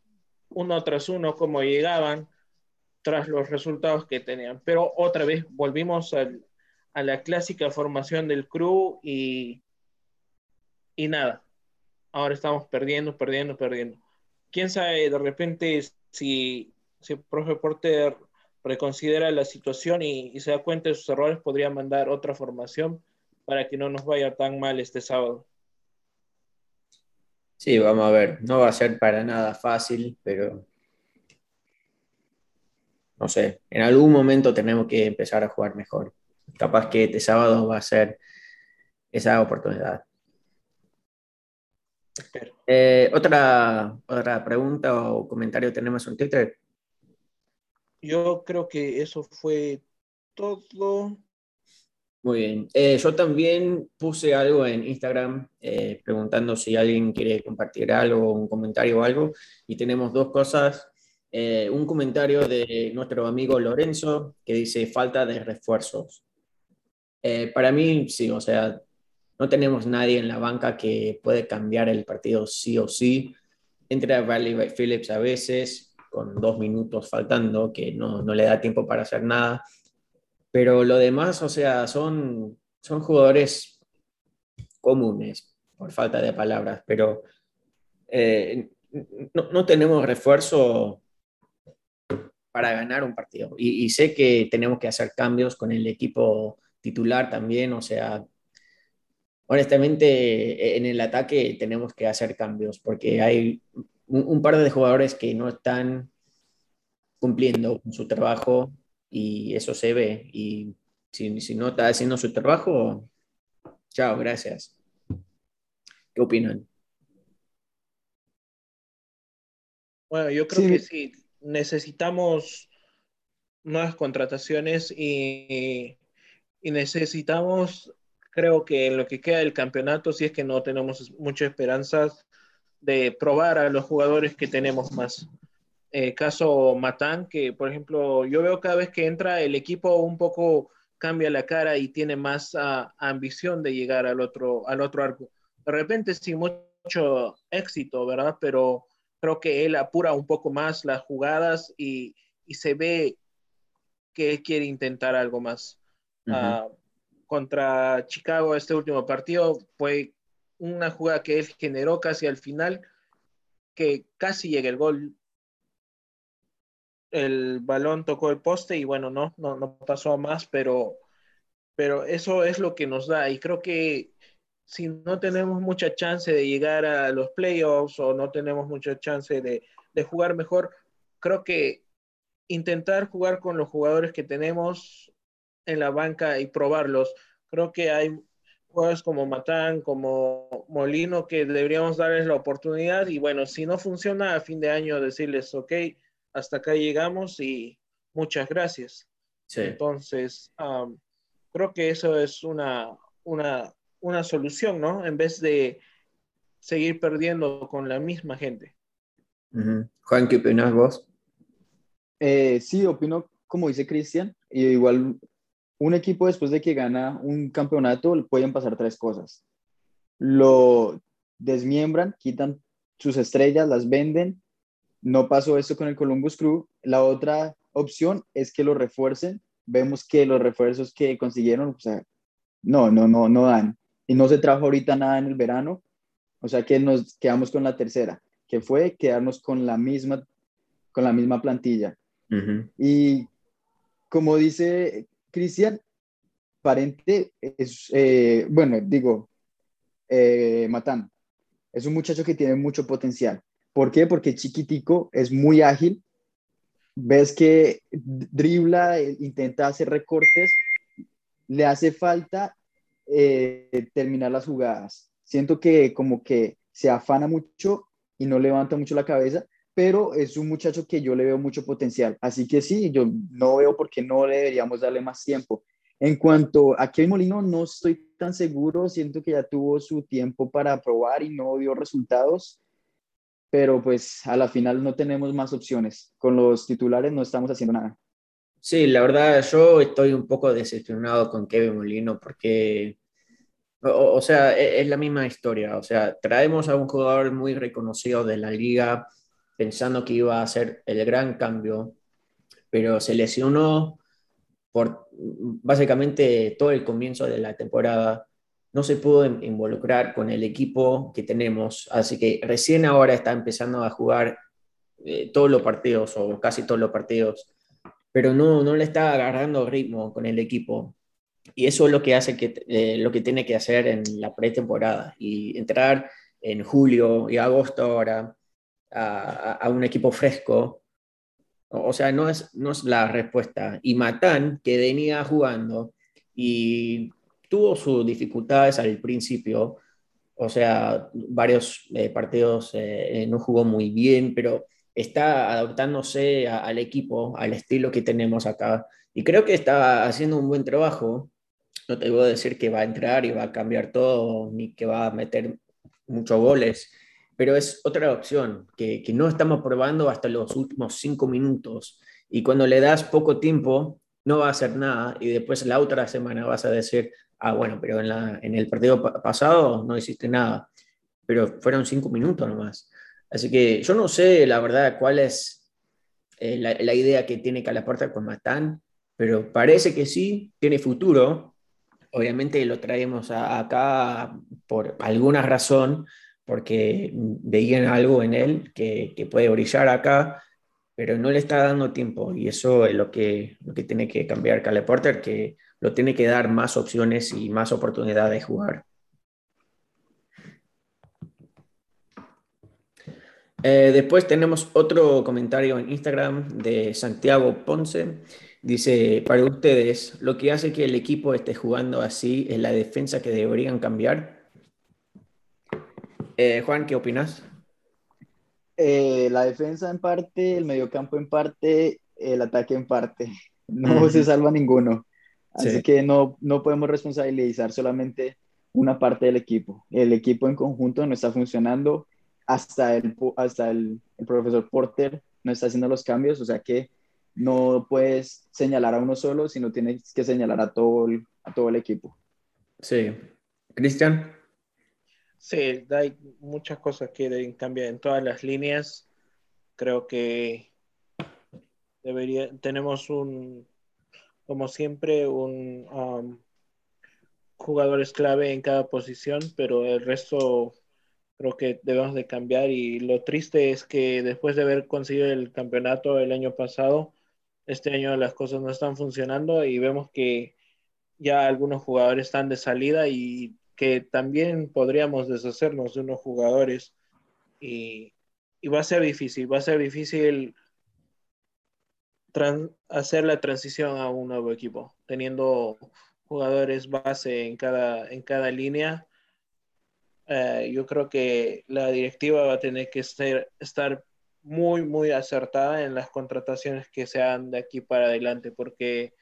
uno tras uno, como llegaban tras los resultados que tenían. Pero otra vez volvimos a la clásica formación del crew y, y nada. Ahora estamos perdiendo, perdiendo, perdiendo. Quién sabe, de repente, si, si el profe Porter reconsidera la situación y, se da cuenta de sus errores, podría mandar otra formación para que no nos vaya tan mal este sábado. Sí, vamos a ver. No va a ser para nada fácil, pero no sé, en algún momento tenemos que empezar a jugar mejor. Capaz que este sábado va a ser esa oportunidad. Eh, otra, otra pregunta o comentario tenemos en Twitter. Yo creo que eso fue todo. Muy bien. Eh, yo también puse algo en Instagram eh, preguntando si alguien quiere compartir algo, un comentario o algo. Y tenemos dos cosas. Eh, un comentario de nuestro amigo Lorenzo que dice falta de refuerzos. para mí, sí, o sea, no tenemos nadie en la banca que puede cambiar el partido sí o sí. Entra Riley Phillips a veces, con dos minutos faltando, que no, no, le da tiempo para hacer nada. Pero lo demás, o sea, son, son jugadores comunes, por falta de palabras, pero eh, no, no, tenemos refuerzo para ganar un partido. Y, y, sé que tenemos que hacer cambios con el equipo titular también, o sea, honestamente en el ataque tenemos que hacer cambios porque hay un, par de jugadores que no están cumpliendo con su trabajo y eso se ve. Y si, si no está haciendo su trabajo, chao, gracias. ¿Qué opinan? Bueno, yo creo que sí, necesitamos nuevas contrataciones y, y, necesitamos, creo que en lo que queda del campeonato, si es que no tenemos muchas esperanzas, de probar a los jugadores que tenemos más. Eh, caso Matán, que por ejemplo yo veo cada vez que entra el equipo un poco cambia la cara y tiene más ah, ambición de llegar al otro, al otro arco. De repente sin mucho éxito, ¿verdad? Pero creo que él apura un poco más las jugadas y, y se ve que él quiere intentar algo más. Ah, contra Chicago, este último partido fue una jugada que él generó casi al final, que casi llega el gol. El balón tocó el poste y bueno, no, no, no pasó a más, pero, pero eso es lo que nos da. Y creo que si no tenemos mucha chance de llegar a los playoffs o no tenemos mucha chance de, de jugar mejor, creo que intentar jugar con los jugadores que tenemos en la banca y probarlos. Creo que hay jugadores como Matán, como Molino, que deberíamos darles la oportunidad y bueno, si no funciona a fin de año decirles, ok, hasta acá llegamos y muchas gracias. Entonces, creo que eso es una, una, una solución, ¿no? En vez de seguir perdiendo con la misma gente. Juan, ¿qué opinas vos? Eh, sí, opino como dice Cristian, y igual un equipo después de que gana un campeonato pueden pasar tres cosas. Lo desmiembran, quitan sus estrellas, las venden. No pasó eso con el Columbus Crew. La otra opción es que lo refuercen. Vemos que los refuerzos que consiguieron, o sea, no, no, no, no dan. Y no se trajo ahorita nada en el verano. O sea que nos quedamos con la tercera, que fue quedarnos con la misma, con la misma plantilla. Y como dice Cristian Parente es, eh, bueno, digo, eh, Matán, es un muchacho que tiene mucho potencial. ¿Por qué? Porque chiquitico, es muy ágil, ves que dribla, intenta hacer recortes, le hace falta eh, terminar las jugadas. Siento que como que se afana mucho y no levanta mucho la cabeza, pero es un muchacho que yo le veo mucho potencial. Así que sí, yo no veo por qué no le deberíamos darle más tiempo. En cuanto a Kevin Molino, no estoy tan seguro, siento que ya tuvo su tiempo para probar y no dio resultados, pero pues a la final no tenemos más opciones. Con los titulares no estamos haciendo nada. Sí, la verdad yo estoy un poco decepcionado con Kevin Molino porque, o, sea, es, es, la misma historia. O sea, traemos a un jugador muy reconocido de la liga pensando que iba a hacer el gran cambio, pero se lesionó por básicamente todo el comienzo de la temporada. No se pudo involucrar con el equipo que tenemos, así que recién ahora está empezando a jugar eh, todos los partidos o casi todos los partidos pero no, no le está agarrando ritmo con el equipo. Y eso es lo que hace que, eh, lo que tiene que hacer en la pretemporada y entrar en julio y agosto ahora a, un equipo fresco. O sea, no es, no es la respuesta. Y Matán, que venía jugando y tuvo sus dificultades al principio, o sea, varios eh, partidos eh, no jugó muy bien, pero está adaptándose al equipo, al estilo que tenemos acá. Y creo que está haciendo un buen trabajo. No te voy a decir que va a entrar y va a cambiar todo, ni que va a meter muchos goles, pero es otra opción que, que no estamos probando hasta los últimos cinco minutos. Y cuando le das poco tiempo, no va a hacer nada. Y después la otra semana vas a decir, ah, bueno, pero en, la, en el partido pasado no hiciste nada. Pero fueron cinco minutos nomás. Así que yo no sé, la verdad, cuál es eh, la, idea que tiene Calaporta con Matán, pero parece que sí, tiene futuro. Obviamente lo traemos acá por alguna razón, porque veían algo en él que, puede brillar acá, pero no le está dando tiempo y eso es lo que, lo que tiene que cambiar Cale Porter, que lo tiene que dar más opciones y más oportunidades de jugar. Eh, después tenemos otro comentario en Instagram de Santiago Ponce. Dice, para ustedes, lo que hace que el equipo esté jugando así es la defensa que deberían cambiar. Eh, Juan, ¿qué opinas? Eh, la defensa en parte, el mediocampo en parte, el ataque en parte. No se salva ninguno. Así que no, no podemos responsabilizar solamente una parte del equipo. El equipo en conjunto no está funcionando hasta el, hasta el, profesor Porter no está haciendo los cambios, o sea que no puedes señalar a uno solo, sino tienes que señalar a todo el, a todo el equipo. Sí. Cristian. Sí, hay muchas cosas que deben cambiar en todas las líneas. Creo que debería, tenemos un, como siempre, un um, jugadores clave en cada posición, pero el resto creo que debemos de cambiar y lo triste es que después de haber conseguido el campeonato el año pasado, este año las cosas no están funcionando y vemos que ya algunos jugadores están de salida y que también podríamos deshacernos de unos jugadores y, y va a ser difícil, va a ser difícil hacer la transición a un nuevo equipo, teniendo jugadores base en cada, en cada línea. Eh, yo creo que la directiva va a tener que estar muy, muy acertada en las contrataciones que sean de aquí para adelante, porque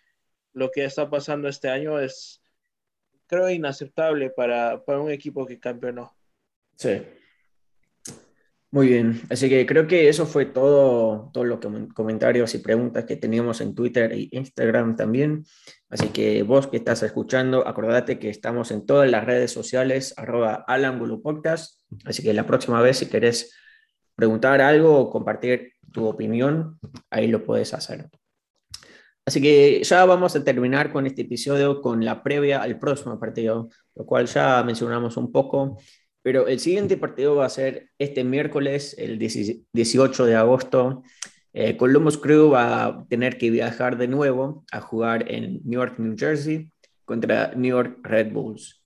lo que está pasando este año es, creo, inaceptable para, para un equipo que campeonó. Sí, muy bien, así que creo que eso fue todo, todos los comentarios y preguntas que teníamos en Twitter e Instagram también. Así que vos que estás escuchando, acordate que estamos en todas las redes sociales, arroba. Así que la próxima vez si querés preguntar algo o compartir tu opinión, ahí lo puedes hacer. Así que ya vamos a terminar con este episodio con la previa al próximo partido, lo cual ya mencionamos un poco. Pero el siguiente partido va a ser este miércoles, el 18 de agosto. Eh, Columbus Crew va a tener que viajar de nuevo a jugar en Newark, New Jersey, contra New York Red Bulls.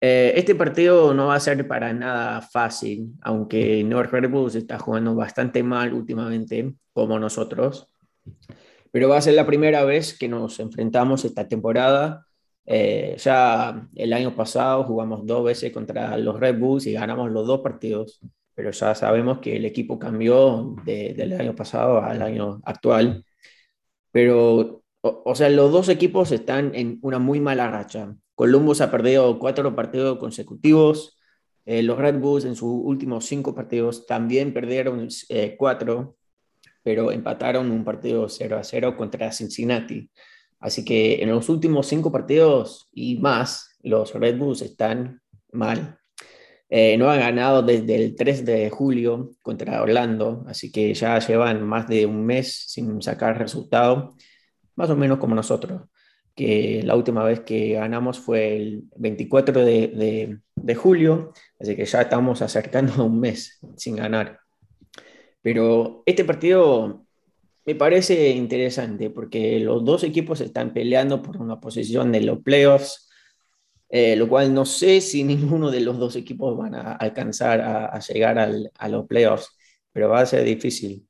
Eh, este partido no va a ser para nada fácil, aunque New York Red Bulls está jugando bastante mal últimamente, como nosotros. Pero va a ser la primera vez que nos enfrentamos esta temporada eh, ya el año pasado jugamos dos veces contra los Red Bulls y ganamos los dos partidos, pero ya sabemos que el equipo cambió del año pasado al año actual. Pero o, sea, los dos equipos están en una muy mala racha. Columbus ha perdido cuatro partidos consecutivos. Eh, los Red Bulls en sus últimos cinco partidos también perdieron eh, cuatro, pero empataron un partido 0 a 0 contra Cincinnati. Así que en los últimos cinco partidos y más, los Red Bulls están mal. Eh, no han ganado desde el 3 de julio contra Orlando, así que ya llevan más de un mes sin sacar resultado, más o menos como nosotros, que la última vez que ganamos fue el 24 de, de julio, así que ya estamos acercando a un mes sin ganar. Pero este partido me parece interesante porque los dos equipos están peleando por una posición de los playoffs eh, lo cual no sé si ninguno de los dos equipos van a alcanzar a, llegar a los playoffs, pero va a ser difícil.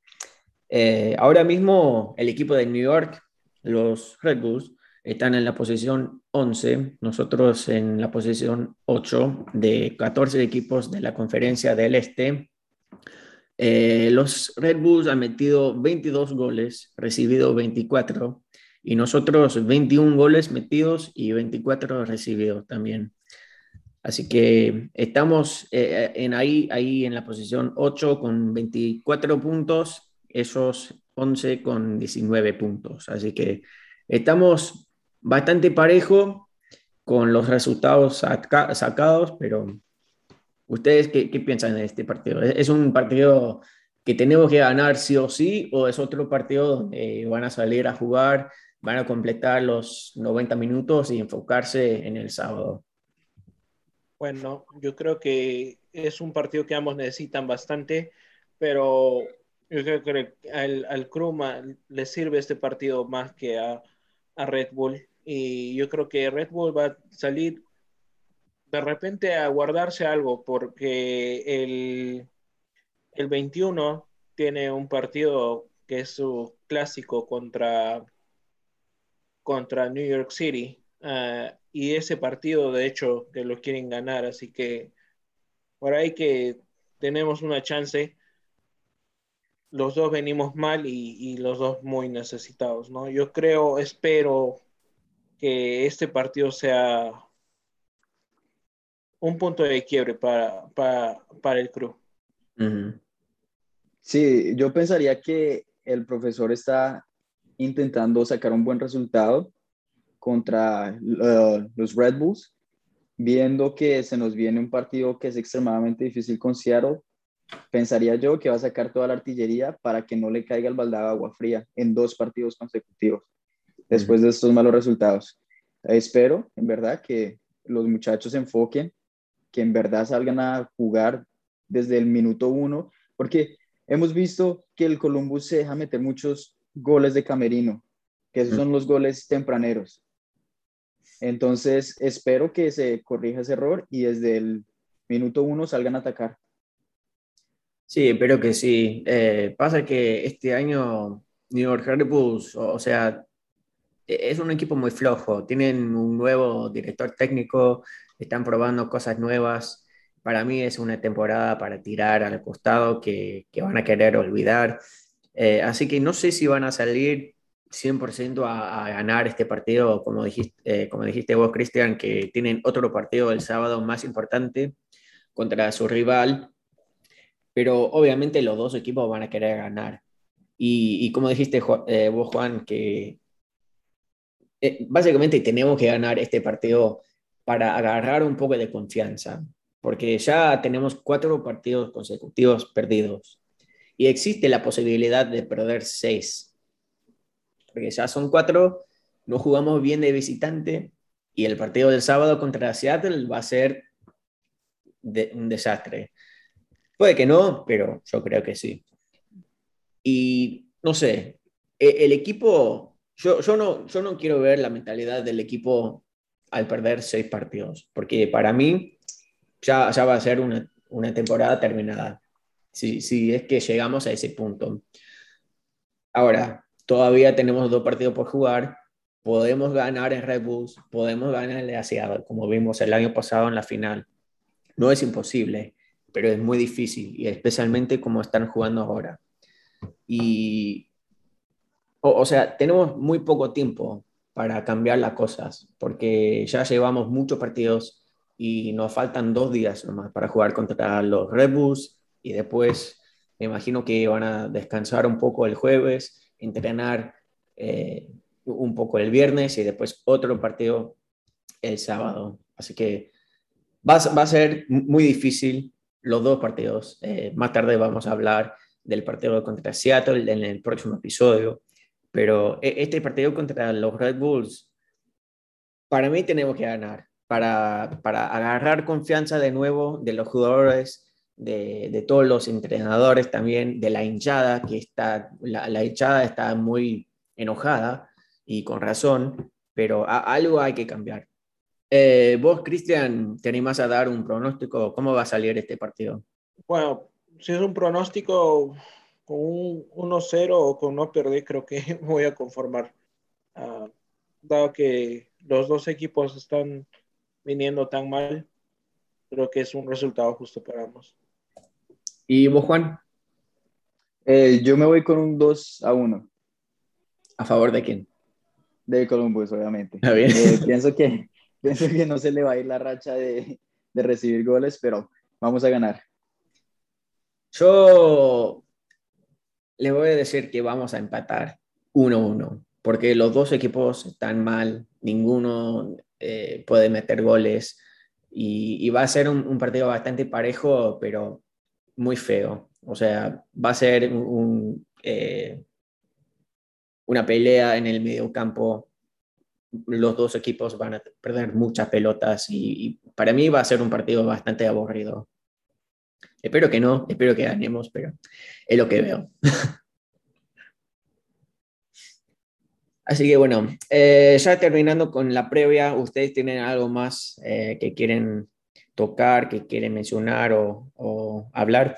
Eh, ahora mismo el equipo de New York, los Red Bulls, están en la posición 11, nosotros en la posición 8 de 14 equipos de la conferencia del Este. Eh, los Red Bulls han metido 22 goles, recibido 24 y nosotros 21 goles metidos y 24 recibidos también. Así que estamos eh, en ahí, ahí en la posición 8 con 24 puntos, esos 11 con 19 puntos. Así que estamos bastante parejo con los resultados sacados, pero ¿ustedes qué, piensan de este partido? ¿Es un partido que tenemos que ganar sí o sí o es otro partido donde van a salir a jugar van a completar los 90 minutos y enfocarse en el sábado. Bueno, yo creo que es un partido que ambos necesitan bastante, pero yo creo que al, al le sirve este partido más que a, a, Red Bull. Y yo creo que Red Bull va a salir de repente a guardarse algo, porque el, el 21 tiene un partido que es su clásico contra contra New York City. Ah, y ese partido, de hecho, que lo quieren ganar. Así que por ahí que tenemos una chance. Los dos venimos mal y, los dos muy necesitados, ¿no? Yo creo, espero que este partido sea un punto de quiebre para, para, el club. Sí, yo pensaría que el profesor está intentando sacar un buen resultado contra uh, los Red Bulls, viendo que se nos viene un partido que es extremadamente difícil con Seattle, pensaría yo que va a sacar toda la artillería para que no le caiga el baldado de agua fría en dos partidos consecutivos después de estos malos resultados. Espero, en verdad, que los muchachos se enfoquen, que en verdad salgan a jugar desde el minuto uno, porque hemos visto que el Columbus se deja meter muchos goles de camerino, que esos son los goles tempraneros. Entonces, espero que se corrija ese error y desde el minuto uno salgan a atacar. Sí, espero que sí. Eh, pasa que este año New York Red Bulls, o, sea, es un equipo muy flojo. Tienen un nuevo director técnico, están probando cosas nuevas. Para mí es una temporada para tirar al costado que, que van a querer olvidar. Eh, así que no sé si van a salir 100% a, ganar este partido, como dijiste, eh, como dijiste vos, Cristian, que tienen otro partido el sábado más importante contra su rival, pero obviamente los dos equipos van a querer ganar. Y, como dijiste eh, vos, Juan, que básicamente tenemos que ganar este partido para agarrar un poco de confianza, porque ya tenemos cuatro partidos consecutivos perdidos y existe la posibilidad de perder seis. Porque ya son cuatro, no jugamos bien de visitante y el partido del sábado contra Seattle va a ser un desastre. Puede que no, pero yo creo que sí. Y no sé, e, el equipo, yo, yo, no, yo no quiero ver la mentalidad del equipo al perder seis partidos, porque para mí ya, ya va a ser una, una temporada terminada si, es que llegamos a ese punto. Ahora, todavía tenemos dos partidos por jugar, podemos ganar en Red Bulls, podemos ganar en Seattle, como vimos el año pasado en la final. No es imposible, pero es muy difícil, y especialmente como están jugando ahora. Y o, sea, tenemos muy poco tiempo para cambiar las cosas, porque ya llevamos muchos partidos y nos faltan dos días nomás para jugar contra los Red Bulls y después me imagino que van a descansar un poco el jueves, entrenar eh, un poco el viernes y después otro partido el sábado. Así que va, va a ser muy difícil los dos partidos. Eh, más tarde vamos a hablar del partido contra Seattle en el próximo episodio, pero e, este partido contra los Red Bulls, para mí tenemos que ganar, para, para agarrar confianza de nuevo de los jugadores, de, de, todos los entrenadores también, de la hinchada, que está, la, la hinchada está muy enojada y con razón, pero algo hay que cambiar. Eh, vos, Cristian, ¿te animás a dar un pronóstico? ¿Cómo va a salir este partido? Bueno, si es un pronóstico con un 1-0 o con no perder, creo que voy a conformar. Uh, dado que los dos equipos están viniendo tan mal, creo que es un resultado justo para ambos. ¿Y vos, Juan? Eh, yo me voy con un 2 a 1. ¿A favor de quién? De Columbus, obviamente. Ah, bien. Eh, pienso, que, pienso que no se le va a ir la racha de, de recibir goles, pero vamos a ganar. Yo le voy a decir que vamos a empatar 1-1, porque los dos equipos están mal, ninguno eh, puede meter goles y, va a ser un, partido bastante parejo, pero muy feo. O sea, va a ser eh, una pelea en el medio campo. Los dos equipos van a perder muchas pelotas y para mí va a ser un partido bastante aburrido. Espero que no, espero que ganemos, pero es lo que veo. Así que bueno, eh, ya terminando con la previa, ¿ustedes tienen algo más eh, que quieren tocar, que quieren mencionar o, hablar?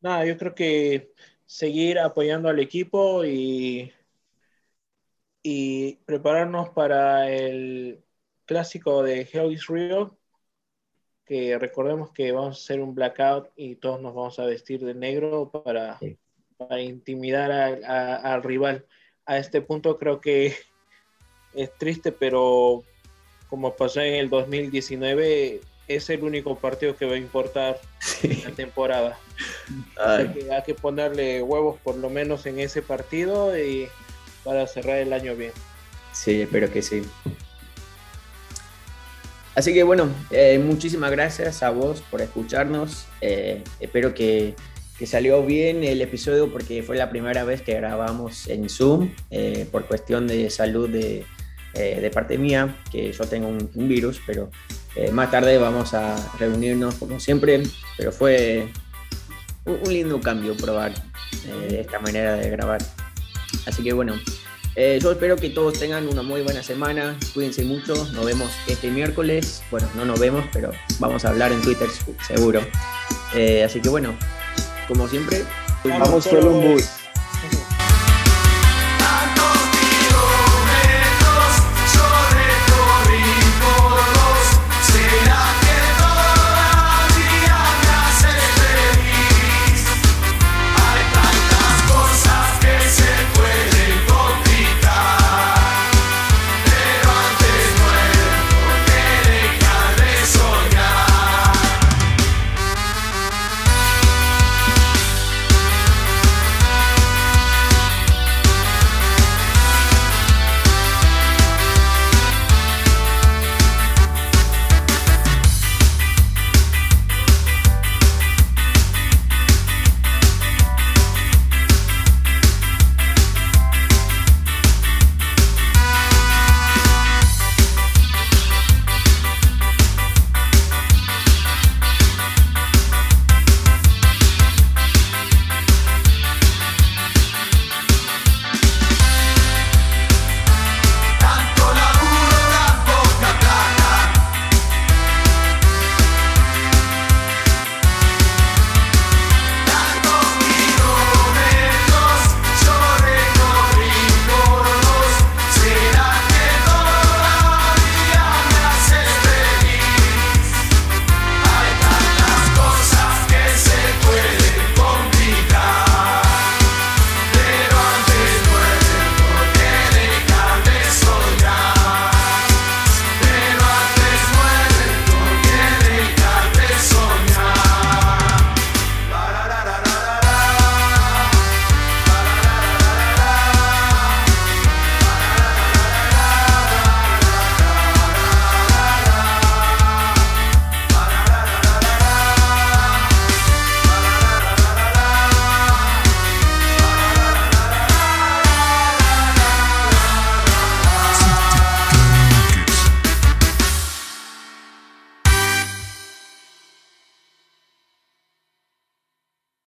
Nada, yo creo que seguir apoyando al equipo y, y prepararnos para el clásico de Hell is Real, que recordemos que vamos a hacer un blackout y todos nos vamos a vestir de negro para, sí. para intimidar al rival. A este punto creo que es triste, pero como pasó en el 2019, es el único partido que va a importar sí. en la temporada. Hay que, hay que, ponerle huevos por lo menos en ese partido y para cerrar el año bien. Sí, espero que sí. Así que bueno, eh, muchísimas gracias a vos por escucharnos. Eh, espero que, salió bien el episodio porque fue la primera vez que grabamos en Zoom eh, por cuestión de salud de, eh, de, parte mía, que yo tengo un, virus, pero más tarde vamos a reunirnos como siempre. Pero fue un, un lindo cambio probar esta manera de grabar. Así que bueno, eh, yo espero que todos tengan una muy buena semana. Cuídense mucho. Nos vemos este miércoles. Bueno, no nos vemos, pero vamos a hablar en Twitter seguro. Eh, así que bueno, como siempre, vamos Columbus.